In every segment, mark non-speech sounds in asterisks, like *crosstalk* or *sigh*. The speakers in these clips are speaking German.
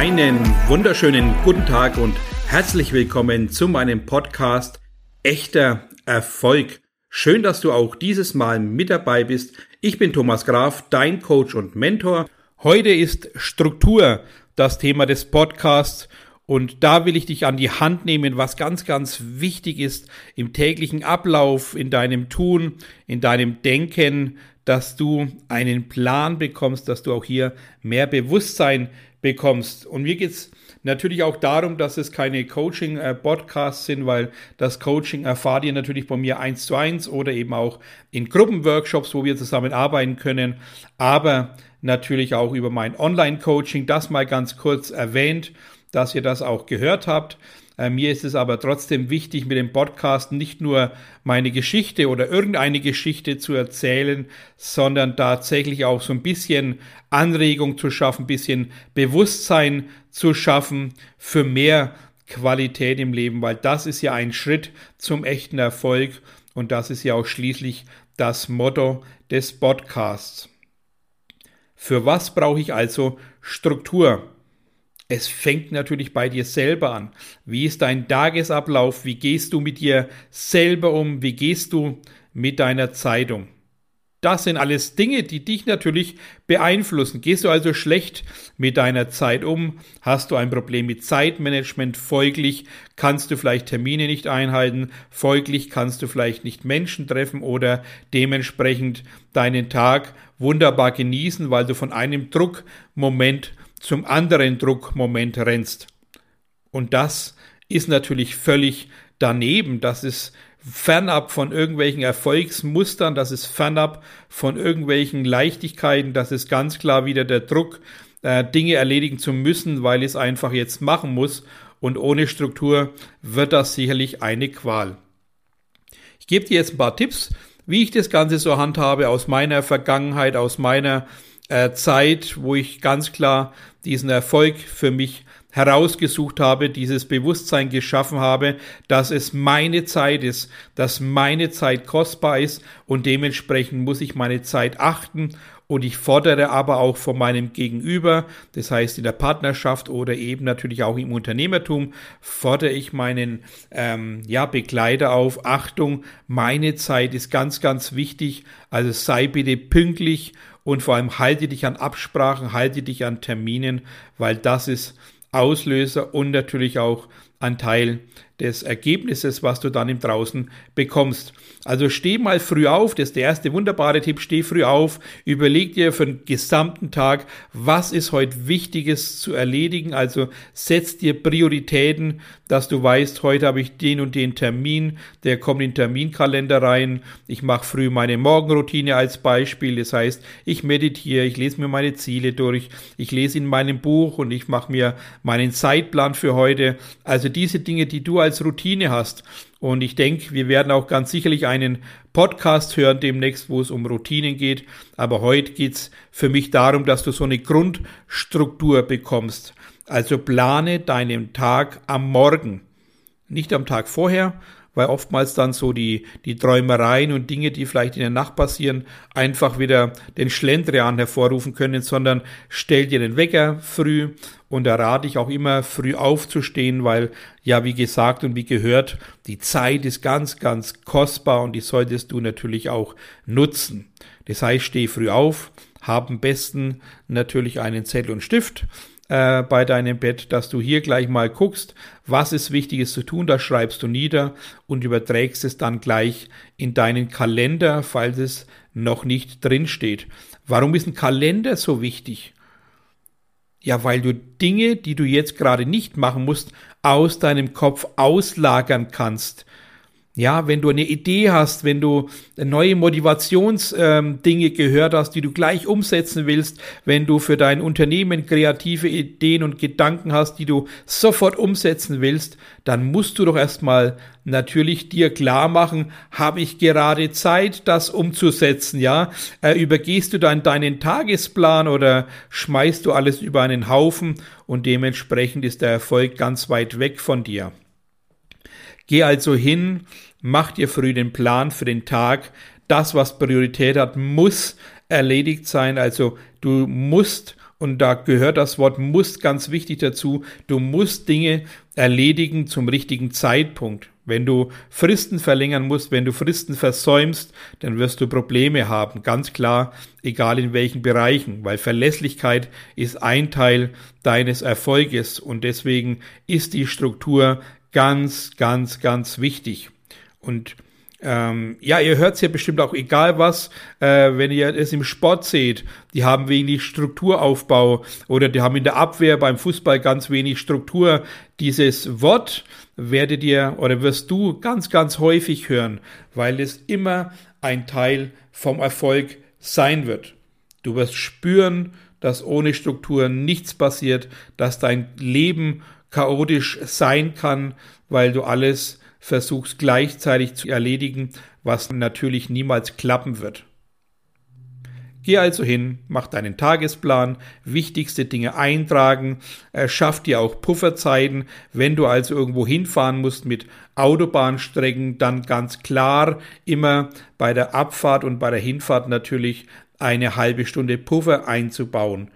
Einen wunderschönen guten Tag und herzlich willkommen zu meinem Podcast Echter Erfolg. Schön, dass du auch dieses Mal mit dabei bist. Ich bin Thomas Graf, dein Coach und Mentor. Heute ist Struktur das Thema des Podcasts und da will ich dich an die Hand nehmen, was ganz, ganz wichtig ist im täglichen Ablauf, in deinem Tun, in deinem Denken, dass du einen Plan bekommst, dass du auch hier mehr Bewusstsein bekommst. Und mir geht's natürlich auch darum, dass es keine Coaching-Podcasts sind, weil das Coaching erfahrt ihr natürlich bei mir eins zu eins oder eben auch in Gruppenworkshops, wo wir zusammen arbeiten können, aber natürlich auch über mein Online-Coaching. Das mal ganz kurz erwähnt dass ihr das auch gehört habt. Äh, mir ist es aber trotzdem wichtig, mit dem Podcast nicht nur meine Geschichte oder irgendeine Geschichte zu erzählen, sondern tatsächlich auch so ein bisschen Anregung zu schaffen, ein bisschen Bewusstsein zu schaffen für mehr Qualität im Leben, weil das ist ja ein Schritt zum echten Erfolg und das ist ja auch schließlich das Motto des Podcasts. Für was brauche ich also Struktur? Es fängt natürlich bei dir selber an. Wie ist dein Tagesablauf? Wie gehst du mit dir selber um? Wie gehst du mit deiner Zeitung? Das sind alles Dinge, die dich natürlich beeinflussen. Gehst du also schlecht mit deiner Zeit um? Hast du ein Problem mit Zeitmanagement? Folglich kannst du vielleicht Termine nicht einhalten. Folglich kannst du vielleicht nicht Menschen treffen oder dementsprechend deinen Tag wunderbar genießen, weil du von einem Druckmoment zum anderen Druckmoment rennst. Und das ist natürlich völlig daneben. Das ist fernab von irgendwelchen Erfolgsmustern, das ist fernab von irgendwelchen Leichtigkeiten, das ist ganz klar wieder der Druck, äh, Dinge erledigen zu müssen, weil es einfach jetzt machen muss. Und ohne Struktur wird das sicherlich eine Qual. Ich gebe dir jetzt ein paar Tipps, wie ich das Ganze so handhabe aus meiner Vergangenheit, aus meiner äh, Zeit, wo ich ganz klar diesen Erfolg für mich herausgesucht habe, dieses Bewusstsein geschaffen habe, dass es meine Zeit ist, dass meine Zeit kostbar ist und dementsprechend muss ich meine Zeit achten und ich fordere aber auch von meinem Gegenüber, das heißt in der Partnerschaft oder eben natürlich auch im Unternehmertum, fordere ich meinen ähm, ja, Begleiter auf, Achtung, meine Zeit ist ganz, ganz wichtig, also sei bitte pünktlich und vor allem halte dich an Absprachen, halte dich an Terminen, weil das ist Auslöser und natürlich auch ein Teil des Ergebnisses, was du dann im Draußen bekommst. Also steh mal früh auf, das ist der erste wunderbare Tipp, steh früh auf, überleg dir für den gesamten Tag, was ist heute Wichtiges zu erledigen, also setz dir Prioritäten, dass du weißt, heute habe ich den und den Termin, der kommt in den Terminkalender rein, ich mache früh meine Morgenroutine als Beispiel, das heißt, ich meditiere, ich lese mir meine Ziele durch, ich lese in meinem Buch und ich mache mir meinen Zeitplan für heute, also diese Dinge, die du als als Routine hast. Und ich denke, wir werden auch ganz sicherlich einen Podcast hören demnächst, wo es um Routinen geht. Aber heute geht es für mich darum, dass du so eine Grundstruktur bekommst. Also plane deinen Tag am Morgen, nicht am Tag vorher, weil oftmals dann so die, die Träumereien und Dinge, die vielleicht in der Nacht passieren, einfach wieder den Schlendrian hervorrufen können, sondern stell dir den Wecker früh und da rate ich auch immer früh aufzustehen, weil ja, wie gesagt und wie gehört, die Zeit ist ganz, ganz kostbar und die solltest du natürlich auch nutzen. Das heißt, steh früh auf, hab am besten natürlich einen Zettel und Stift, äh, bei deinem Bett, dass du hier gleich mal guckst, was ist Wichtiges zu tun, das schreibst du nieder und überträgst es dann gleich in deinen Kalender, falls es noch nicht drin steht. Warum ist ein Kalender so wichtig? Ja, weil du Dinge, die du jetzt gerade nicht machen musst, aus deinem Kopf auslagern kannst. Ja, wenn du eine Idee hast, wenn du neue Motivationsdinge ähm, gehört hast, die du gleich umsetzen willst, wenn du für dein Unternehmen kreative Ideen und Gedanken hast, die du sofort umsetzen willst, dann musst du doch erstmal natürlich dir klar machen, habe ich gerade Zeit, das umzusetzen, ja? Äh, übergehst du dann deinen Tagesplan oder schmeißt du alles über einen Haufen und dementsprechend ist der Erfolg ganz weit weg von dir. Geh also hin, mach dir früh den Plan für den Tag. Das, was Priorität hat, muss erledigt sein. Also du musst Und da gehört das Wort muss ganz wichtig dazu. Du musst Dinge erledigen zum richtigen Zeitpunkt. Wenn du Fristen verlängern musst, wenn du Fristen versäumst, dann wirst du Probleme haben. Ganz klar, egal in welchen Bereichen, weil Verlässlichkeit ist ein Teil deines Erfolges und deswegen ist die Struktur ganz, ganz, ganz wichtig. Und ähm, ja, ihr hört es ja bestimmt auch, egal was, äh, wenn ihr es im Sport seht, die haben wenig Strukturaufbau oder die haben in der Abwehr beim Fußball ganz wenig Struktur. Dieses Wort werdet ihr oder wirst du ganz, ganz häufig hören, weil es immer ein Teil vom Erfolg sein wird. Du wirst spüren, dass ohne Struktur nichts passiert, dass dein Leben chaotisch sein kann, weil du alles versuchst gleichzeitig zu erledigen, was natürlich niemals klappen wird. Geh also hin, mach deinen Tagesplan, wichtigste Dinge eintragen, schaff dir auch Pufferzeiten. Wenn du also irgendwo hinfahren musst mit Autobahnstrecken, dann ganz klar immer bei der Abfahrt und bei der Hinfahrt natürlich eine halbe Stunde Puffer einzubauen.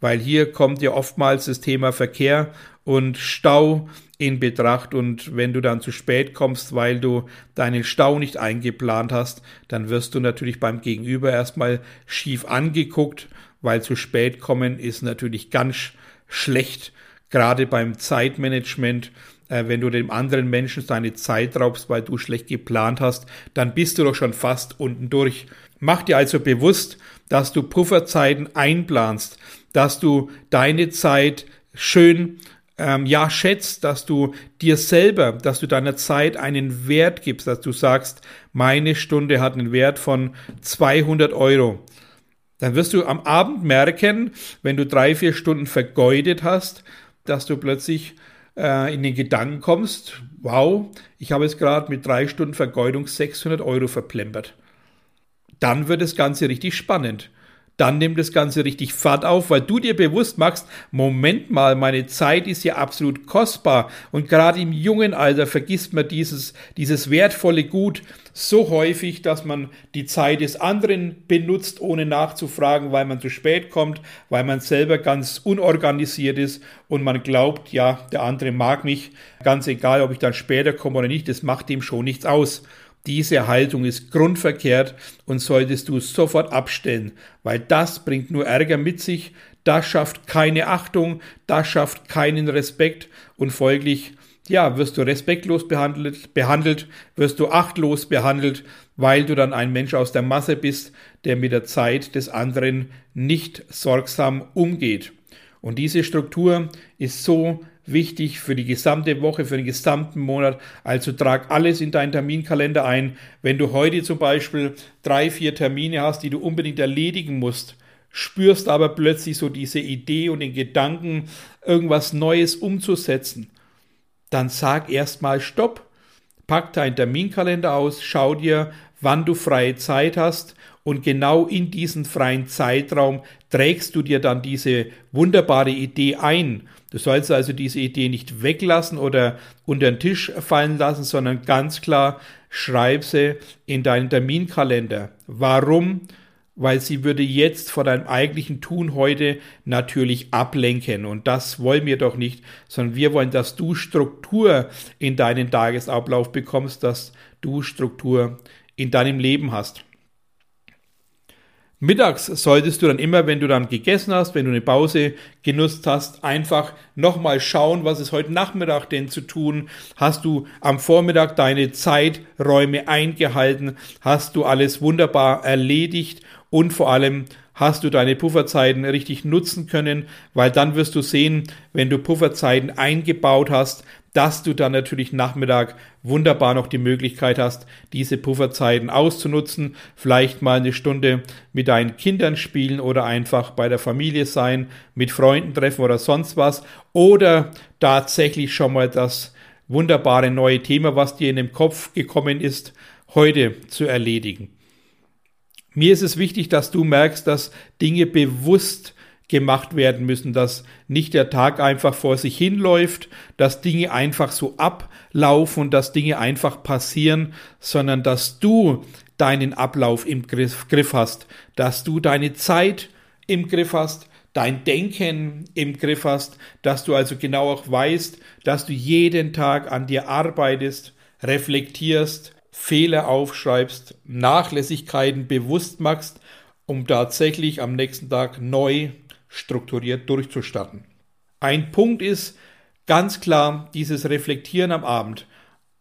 Weil hier kommt ja oftmals das Thema Verkehr und Stau in Betracht und wenn du dann zu spät kommst, weil du deinen Stau nicht eingeplant hast, dann wirst du natürlich beim Gegenüber erstmal schief angeguckt, weil zu spät kommen ist natürlich ganz schlecht, gerade beim Zeitmanagement. Äh, wenn du dem anderen Menschen seine Zeit raubst, weil du schlecht geplant hast, dann bist du doch schon fast unten durch. Mach dir also bewusst, dass du Pufferzeiten einplanst, dass du deine Zeit schön ähm, ja schätzt, dass du dir selber, dass du deiner Zeit einen Wert gibst, dass du sagst, meine Stunde hat einen Wert von 200 Euro. Dann wirst du am Abend merken, wenn du drei, vier Stunden vergeudet hast, dass du plötzlich äh, in den Gedanken kommst, wow, ich habe es gerade mit drei Stunden Vergeudung 600 Euro verplempert. Dann wird das Ganze richtig spannend dann nimmt das Ganze richtig Fahrt auf, weil du dir bewusst machst, Moment mal, meine Zeit ist ja absolut kostbar und gerade im jungen Alter vergisst man dieses, dieses wertvolle Gut so häufig, dass man die Zeit des anderen benutzt, ohne nachzufragen, weil man zu spät kommt, weil man selber ganz unorganisiert ist und man glaubt, ja, der andere mag mich, ganz egal, ob ich dann später komme oder nicht, das macht ihm schon nichts aus. Diese Haltung ist grundverkehrt und solltest du sofort abstellen, weil das bringt nur Ärger mit sich, das schafft keine Achtung, das schafft keinen Respekt und folglich ja, wirst du respektlos behandelt, behandelt, wirst du achtlos behandelt, weil du dann ein Mensch aus der Masse bist, der mit der Zeit des anderen nicht sorgsam umgeht. Und diese Struktur ist so wichtig für die gesamte Woche, für den gesamten Monat. Also trag alles in deinen Terminkalender ein. Wenn du heute zum Beispiel drei, vier Termine hast, die du unbedingt erledigen musst, spürst aber plötzlich so diese Idee und den Gedanken, irgendwas Neues umzusetzen, dann sag erstmal Stopp. Pack deinen Terminkalender aus, schau dir, wann du freie Zeit hast und genau in diesen freien Zeitraum trägst du dir dann diese wunderbare Idee ein. Du sollst also diese Idee nicht weglassen oder unter den Tisch fallen lassen, sondern ganz klar schreib sie in deinen Terminkalender. Warum? Weil sie würde jetzt vor deinem eigentlichen Tun heute natürlich ablenken. Und das wollen wir doch nicht, sondern wir wollen, dass du Struktur in deinen Tagesablauf bekommst, dass du Struktur in deinem Leben hast. Mittags solltest du dann immer, wenn du dann gegessen hast, wenn du eine Pause genutzt hast, einfach nochmal schauen, was ist heute Nachmittag denn zu tun. Hast du am Vormittag deine Zeiträume eingehalten? Hast du alles wunderbar erledigt? Und vor allem hast du deine Pufferzeiten richtig nutzen können, weil dann wirst du sehen, wenn du Pufferzeiten eingebaut hast, dass du dann natürlich Nachmittag wunderbar noch die Möglichkeit hast, diese Pufferzeiten auszunutzen, vielleicht mal eine Stunde mit deinen Kindern spielen oder einfach bei der Familie sein, mit Freunden treffen oder sonst was oder tatsächlich schon mal das wunderbare neue Thema, was dir in den Kopf gekommen ist, heute zu erledigen. Mir ist es wichtig, dass du merkst, dass Dinge bewusst gemacht werden müssen, dass nicht der Tag einfach vor sich hinläuft, dass Dinge einfach so ablaufen und dass Dinge einfach passieren, sondern dass du deinen Ablauf im Griff, Griff hast, dass du deine Zeit im Griff hast, dein Denken im Griff hast, dass du also genau auch weißt, dass du jeden Tag an dir arbeitest, reflektierst, Fehler aufschreibst, Nachlässigkeiten bewusst machst, um tatsächlich am nächsten Tag neu strukturiert durchzustarten. Ein Punkt ist ganz klar dieses Reflektieren am Abend.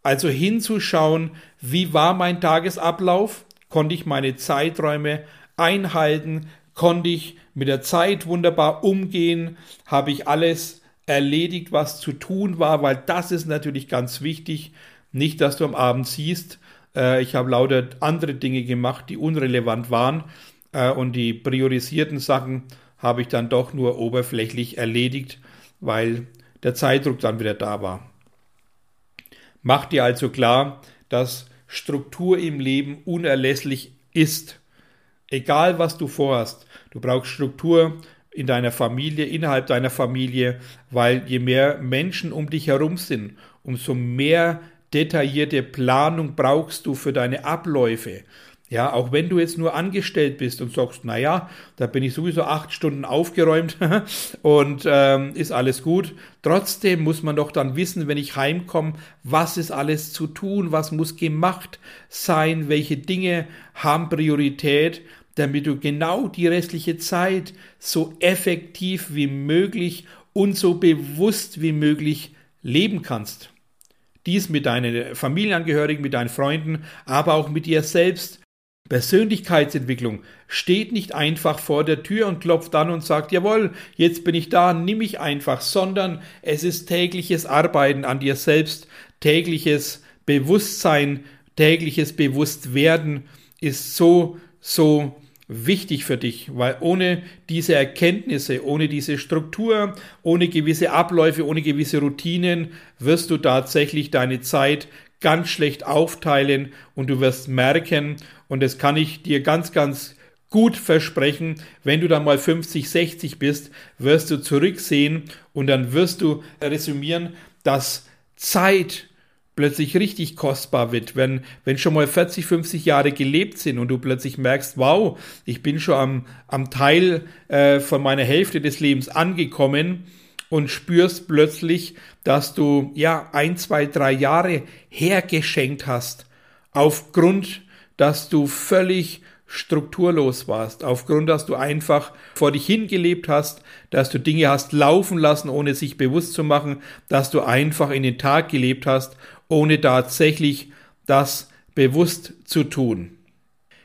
Also hinzuschauen, wie war mein Tagesablauf? Konnte ich meine Zeiträume einhalten? Konnte ich mit der Zeit wunderbar umgehen? Habe ich alles erledigt, was zu tun war? Weil das ist natürlich ganz wichtig. Nicht, dass du am Abend siehst, äh, ich habe lauter andere Dinge gemacht, die unrelevant waren. Äh, und die priorisierten Sachen habe ich dann doch nur oberflächlich erledigt, weil der Zeitdruck dann wieder da war. Mach dir also klar, dass Struktur im Leben unerlässlich ist. Egal was du vorhast, du brauchst Struktur in deiner Familie, innerhalb deiner Familie, weil je mehr Menschen um dich herum sind, umso mehr detaillierte Planung brauchst du für deine Abläufe. Ja, auch wenn du jetzt nur angestellt bist und sagst, na ja, da bin ich sowieso acht Stunden aufgeräumt *laughs* und ähm, ist alles gut. Trotzdem muss man doch dann wissen, wenn ich heimkomme, was ist alles zu tun, was muss gemacht sein, welche Dinge haben Priorität, damit du genau die restliche Zeit so effektiv wie möglich und so bewusst wie möglich leben kannst. Dies mit deinen Familienangehörigen, mit deinen Freunden, aber auch mit dir selbst Persönlichkeitsentwicklung steht nicht einfach vor der Tür und klopft an und sagt, jawohl, jetzt bin ich da, nimm mich einfach, sondern es ist tägliches Arbeiten an dir selbst, tägliches Bewusstsein, tägliches Bewusstwerden ist so, so wichtig für dich, weil ohne diese Erkenntnisse, ohne diese Struktur, ohne gewisse Abläufe, ohne gewisse Routinen wirst du tatsächlich deine Zeit ganz schlecht aufteilen und du wirst merken, und das kann ich dir ganz, ganz gut versprechen, wenn du dann mal 50, 60 bist, wirst du zurücksehen und dann wirst du resümieren, dass Zeit plötzlich richtig kostbar wird, wenn, wenn schon mal 40, 50 Jahre gelebt sind und du plötzlich merkst, wow, ich bin schon am, am Teil äh, von meiner Hälfte des Lebens angekommen und spürst plötzlich, dass du ja ein, zwei, drei Jahre hergeschenkt hast, aufgrund, dass du völlig strukturlos warst, aufgrund, dass du einfach vor dich hingelebt hast, dass du Dinge hast laufen lassen, ohne sich bewusst zu machen, dass du einfach in den Tag gelebt hast, ohne tatsächlich das bewusst zu tun.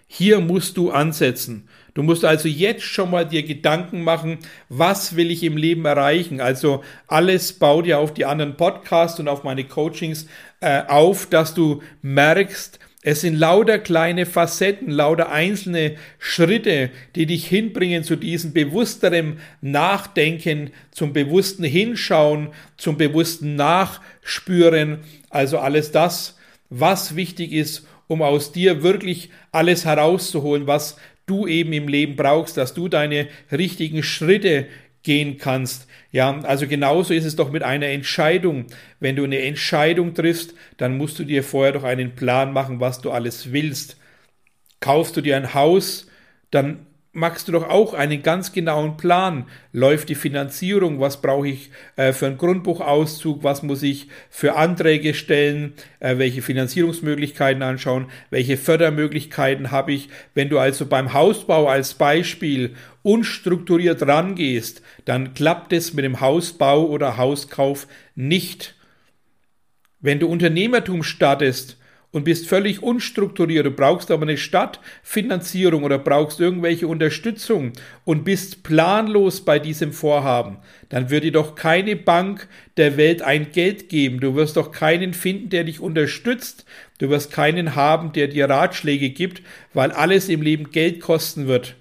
Hier musst du ansetzen. Du musst also jetzt schon mal dir Gedanken machen, was will ich im Leben erreichen? Also alles baut ja auf die anderen Podcasts und auf meine Coachings äh, auf, dass du merkst, es sind lauter kleine Facetten, lauter einzelne Schritte, die dich hinbringen zu diesem bewussteren Nachdenken, zum bewussten Hinschauen, zum bewussten Nachspüren. Also alles das, was wichtig ist, um aus dir wirklich alles herauszuholen, was du eben im Leben brauchst, dass du deine richtigen Schritte gehen kannst. Ja, also genauso ist es doch mit einer Entscheidung. Wenn du eine Entscheidung triffst, dann musst du dir vorher doch einen Plan machen, was du alles willst. Kaufst du dir ein Haus, dann machst du doch auch einen ganz genauen Plan. Läuft die Finanzierung? Was brauche ich äh, für einen Grundbuchauszug? Was muss ich für Anträge stellen? Äh, welche Finanzierungsmöglichkeiten anschauen? Welche Fördermöglichkeiten habe ich? Wenn du also beim Hausbau als Beispiel unstrukturiert rangehst, dann klappt es mit dem Hausbau oder Hauskauf nicht. Wenn du Unternehmertum startest, und bist völlig unstrukturiert, du brauchst aber eine Stadtfinanzierung oder brauchst irgendwelche Unterstützung und bist planlos bei diesem Vorhaben, dann wird dir doch keine Bank der Welt ein Geld geben. Du wirst doch keinen finden, der dich unterstützt. Du wirst keinen haben, der dir Ratschläge gibt, weil alles im Leben Geld kosten wird.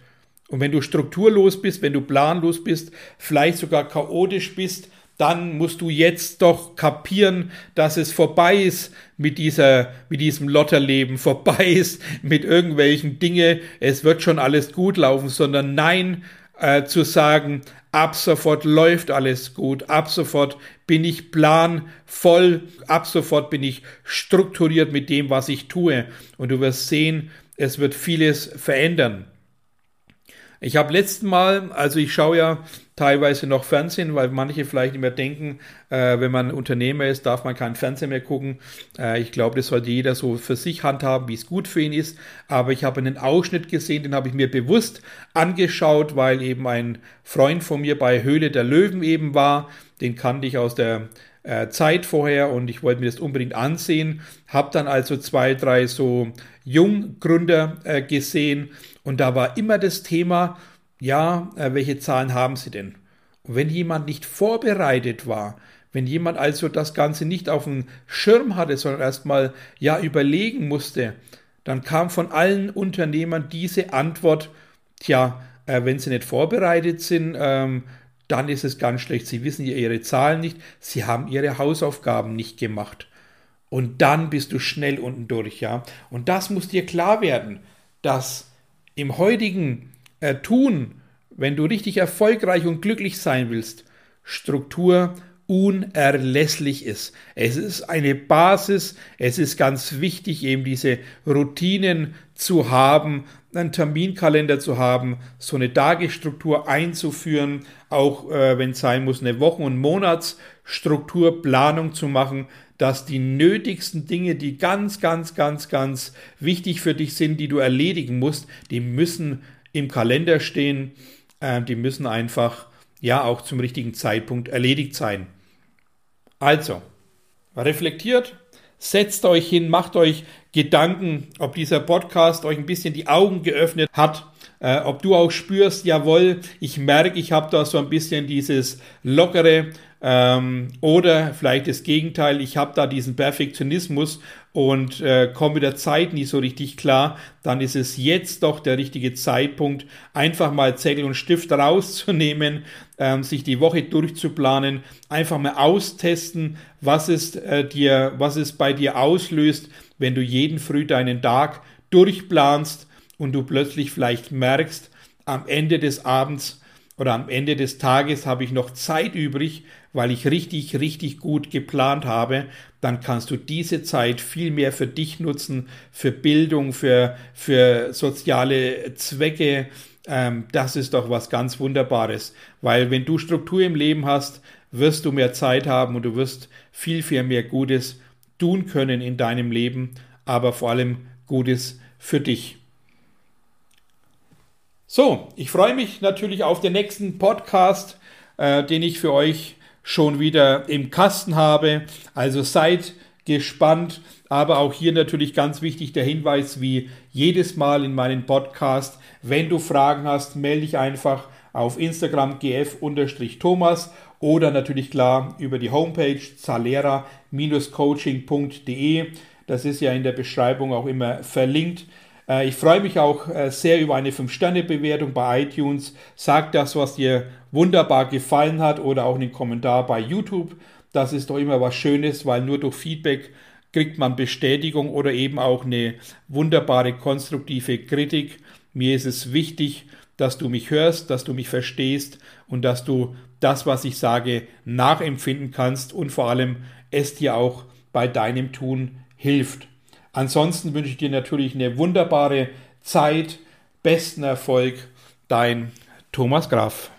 Und wenn du strukturlos bist, wenn du planlos bist, vielleicht sogar chaotisch bist, dann musst du jetzt doch kapieren, dass es vorbei ist mit dieser, mit diesem Lotterleben, *laughs* vorbei ist mit irgendwelchen Dinge, es wird schon alles gut laufen, sondern nein, äh, zu sagen, ab sofort läuft alles gut, ab sofort bin ich planvoll, ab sofort bin ich strukturiert mit dem, was ich tue. Und du wirst sehen, es wird vieles verändern. Ich habe letzten Mal, also ich schaue ja teilweise noch Fernsehen, weil manche vielleicht nicht mehr denken, äh, wenn man Unternehmer ist, darf man keinen Fernseher mehr gucken. Äh, ich glaube, das sollte jeder so für sich handhaben, wie es gut für ihn ist. Aber ich habe einen Ausschnitt gesehen, den habe ich mir bewusst angeschaut, weil eben ein Freund von mir bei Höhle der Löwen eben war. Den kannte ich aus der äh, Zeit vorher und ich wollte mir das unbedingt ansehen. Habe dann also zwei, drei so Junggründer äh, gesehen und da war immer das Thema, ja, äh, welche Zahlen haben Sie denn? Und wenn jemand nicht vorbereitet war, wenn jemand also das Ganze nicht auf dem Schirm hatte, sondern erstmal ja überlegen musste, dann kam von allen Unternehmern diese Antwort, tja, äh, wenn sie nicht vorbereitet sind, ähm, dann ist es ganz schlecht. Sie wissen ja ihre Zahlen nicht, sie haben ihre Hausaufgaben nicht gemacht. Und dann bist du schnell unten durch, ja. Und das muss dir klar werden, dass im heutigen äh, Tun, wenn du richtig erfolgreich und glücklich sein willst, Struktur unerlässlich ist. Es ist eine Basis, es ist ganz wichtig, eben diese Routinen zu haben, einen Terminkalender zu haben, so eine Tagesstruktur einzuführen, auch äh, wenn es sein muss, eine Wochen- und Monatsstruktur, Planung zu machen, dass die nötigsten Dinge, die ganz, ganz, ganz, ganz wichtig für dich sind, die du erledigen musst, die müssen im Kalender stehen, äh, die müssen einfach ja auch zum richtigen Zeitpunkt erledigt sein. Also, reflektiert, setzt euch hin, macht euch Gedanken, ob dieser Podcast euch ein bisschen die Augen geöffnet hat, äh, ob du auch spürst, jawohl, ich merke, ich habe da so ein bisschen dieses lockere ähm, oder vielleicht das Gegenteil, ich habe da diesen Perfektionismus und äh, komme mit der Zeit nicht so richtig klar, dann ist es jetzt doch der richtige Zeitpunkt, einfach mal Zettel und Stift rauszunehmen, ähm, sich die Woche durchzuplanen, einfach mal austesten, was es äh, dir, was es bei dir auslöst, wenn du jeden früh deinen Tag durchplanst und du plötzlich vielleicht merkst, am Ende des Abends oder am Ende des Tages habe ich noch Zeit übrig, weil ich richtig, richtig gut geplant habe, dann kannst du diese Zeit viel mehr für dich nutzen, für Bildung, für, für soziale Zwecke. Ähm, das ist doch was ganz Wunderbares, weil wenn du Struktur im Leben hast, wirst du mehr Zeit haben und du wirst viel, viel mehr Gutes tun können in deinem Leben, aber vor allem Gutes für dich. So, ich freue mich natürlich auf den nächsten Podcast, äh, den ich für euch schon wieder im Kasten habe. Also seid gespannt. Aber auch hier natürlich ganz wichtig der Hinweis, wie jedes Mal in meinem Podcast. Wenn du Fragen hast, melde dich einfach auf Instagram gf-thomas oder natürlich klar über die Homepage zalera-coaching.de. Das ist ja in der Beschreibung auch immer verlinkt. Äh, ich freue mich auch äh, sehr über eine 5-Sterne-Bewertung bei iTunes. Sag das, was dir wunderbar gefallen hat oder auch einen Kommentar bei YouTube. Das ist doch immer was Schönes, weil nur durch Feedback kriegt man Bestätigung oder eben auch eine wunderbare konstruktive Kritik. Mir ist es wichtig, dass du mich hörst, dass du mich verstehst und dass du das, was ich sage, nachempfinden kannst und vor allem es dir auch bei deinem Tun hilft. Ansonsten wünsche ich dir natürlich eine wunderbare Zeit, besten Erfolg, dein Thomas Graf.